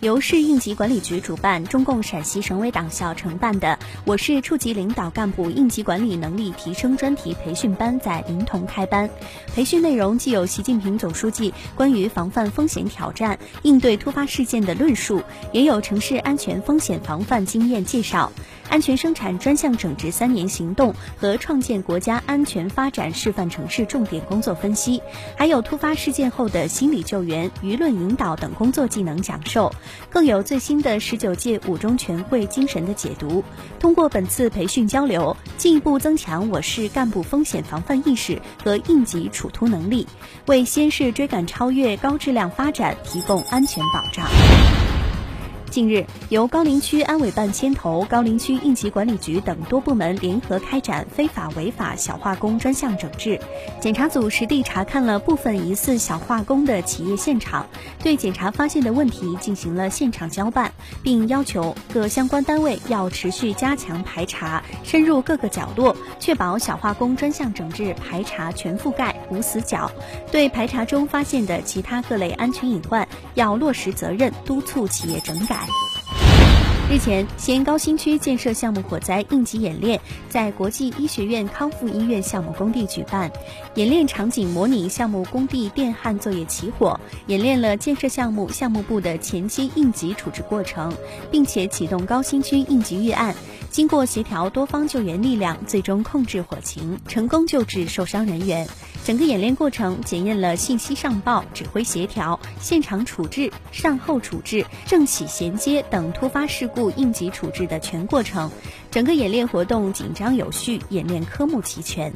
由市应急管理局主办、中共陕西省委党校承办的“我市处级领导干部应急管理能力提升专题培训班”在临潼开班。培训内容既有习近平总书记关于防范风险挑战、应对突发事件的论述，也有城市安全风险防范经验介绍。安全生产专项整治三年行动和创建国家安全发展示范城市重点工作分析，还有突发事件后的心理救援、舆论引导等工作技能讲授，更有最新的十九届五中全会精神的解读。通过本次培训交流，进一步增强我市干部风险防范意识和应急处突能力，为西安市追赶超越、高质量发展提供安全保障。近日，由高陵区安委办牵头，高陵区应急管理局等多部门联合开展非法违法小化工专项整治。检查组实地查看了部分疑似小化工的企业现场，对检查发现的问题进行了现场交办，并要求各相关单位要持续加强排查，深入各个角落，确保小化工专项整治排查全覆盖、无死角。对排查中发现的其他各类安全隐患，要落实责任，督促企业整改。日前，西安高新区建设项目火灾应急演练在国际医学院康复医院项目工地举办。演练场景模拟项目工地电焊作业起火，演练了建设项目项目部的前期应急处置过程，并且启动高新区应急预案。经过协调多方救援力量，最终控制火情，成功救治受伤人员。整个演练过程检验了信息上报、指挥协调、现场处置、善后处置、政企衔接等突发事故应急处置的全过程。整个演练活动紧张有序，演练科目齐全。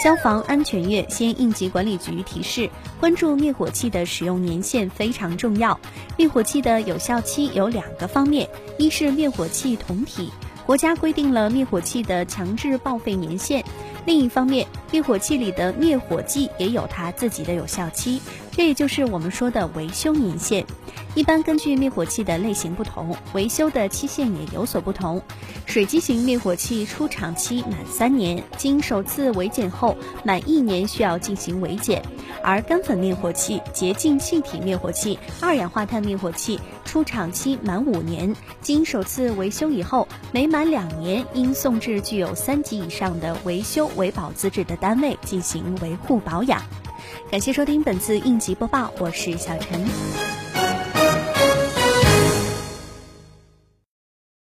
消防安全月，先应急管理局提示：关注灭火器的使用年限非常重要。灭火器的有效期有两个方面，一是灭火器同体，国家规定了灭火器的强制报废年限。另一方面，灭火器里的灭火剂也有它自己的有效期，这也就是我们说的维修年限。一般根据灭火器的类型不同，维修的期限也有所不同。水基型灭火器出厂期满三年，经首次维检后满一年需要进行维检；而干粉灭火器、洁净气体灭火器、二氧化碳灭火器。出厂期满五年，经首次维修以后，每满两年应送至具有三级以上的维修维保资质的单位进行维护保养。感谢收听本次应急播报，我是小陈。